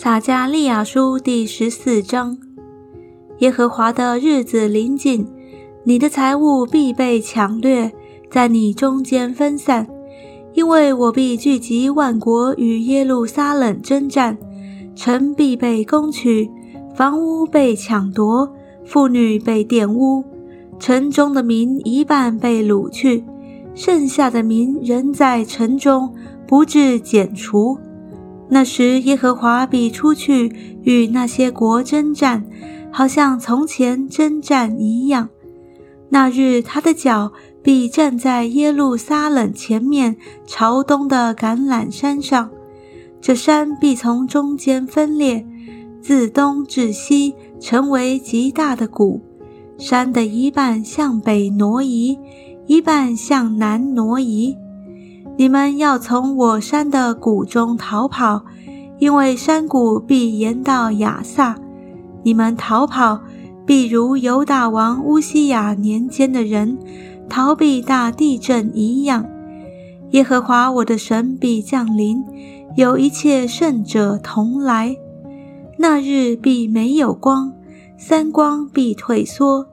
撒加利亚书第十四章：耶和华的日子临近，你的财物必被抢掠，在你中间分散，因为我必聚集万国与耶路撒冷征战，城必被攻取，房屋被抢夺，妇女被玷污，城中的民一半被掳去，剩下的民仍在城中，不至剪除。那时，耶和华必出去与那些国征战，好像从前征战一样。那日，他的脚必站在耶路撒冷前面朝东的橄榄山上，这山必从中间分裂，自东至西成为极大的谷。山的一半向北挪移，一半向南挪移。你们要从我山的谷中逃跑，因为山谷必延到亚萨。你们逃跑，必如犹大王乌西雅年间的人逃避大地震一样。耶和华我的神必降临，有一切圣者同来。那日必没有光，三光必退缩。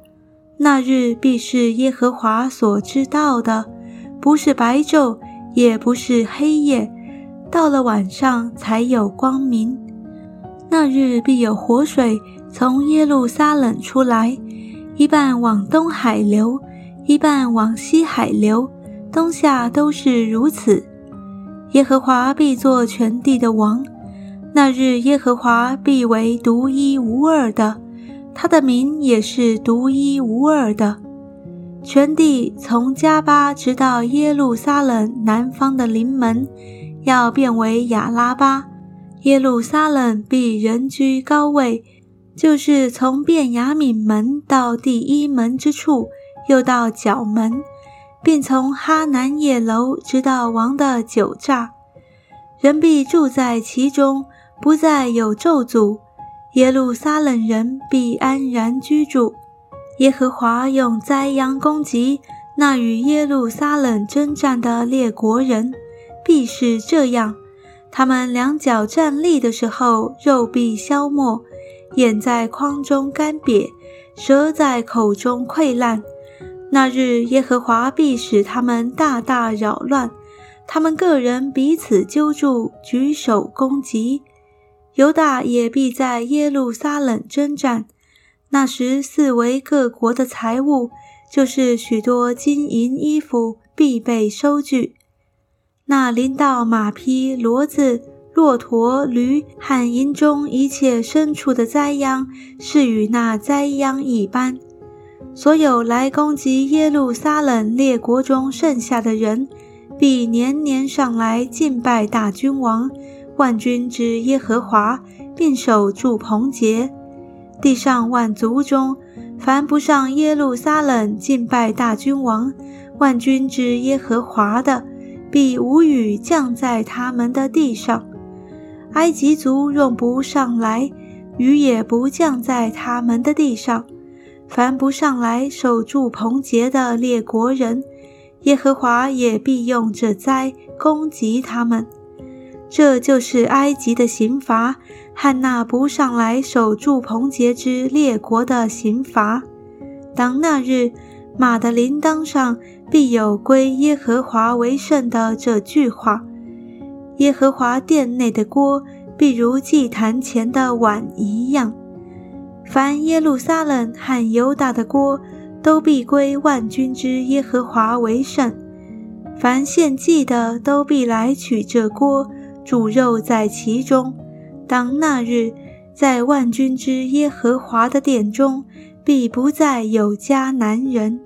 那日必是耶和华所知道的，不是白昼。也不是黑夜，到了晚上才有光明。那日必有活水从耶路撒冷出来，一半往东海流，一半往西海流，冬夏都是如此。耶和华必作全地的王。那日耶和华必为独一无二的，他的名也是独一无二的。全地从加巴直到耶路撒冷南方的临门，要变为亚拉巴。耶路撒冷必人居高位，就是从便雅悯门到第一门之处，又到角门，并从哈南叶楼直到王的酒榨，人必住在其中，不再有咒诅。耶路撒冷人必安然居住。耶和华用灾殃攻击那与耶路撒冷征战的列国人，必是这样：他们两脚站立的时候，肉必消没；眼在眶中干瘪，舌在口中溃烂。那日，耶和华必使他们大大扰乱，他们个人彼此揪住，举手攻击。犹大也必在耶路撒冷征战。那时，四围各国的财物，就是许多金银衣服，必备收据。那临到马匹、骡子、骆驼、驴和营中一切牲畜的灾殃，是与那灾殃一般。所有来攻击耶路撒冷列国中剩下的人，必年年上来敬拜大君王、万军之耶和华，并守住棚节。地上万族中，凡不上耶路撒冷敬拜大君王、万军之耶和华的，必无雨降在他们的地上。埃及族若不上来，雨也不降在他们的地上。凡不上来守住棚节的列国人，耶和华也必用这灾攻击他们。这就是埃及的刑罚。汉那不上来守住棚节之列国的刑罚。当那日，马的铃铛上必有归耶和华为圣的这句话：耶和华殿内的锅，必如祭坛前的碗一样。凡耶路撒冷和犹大的锅，都必归万军之耶和华为圣。凡献祭的，都必来取这锅，煮肉在其中。当那日，在万军之耶和华的殿中，必不再有迦南人。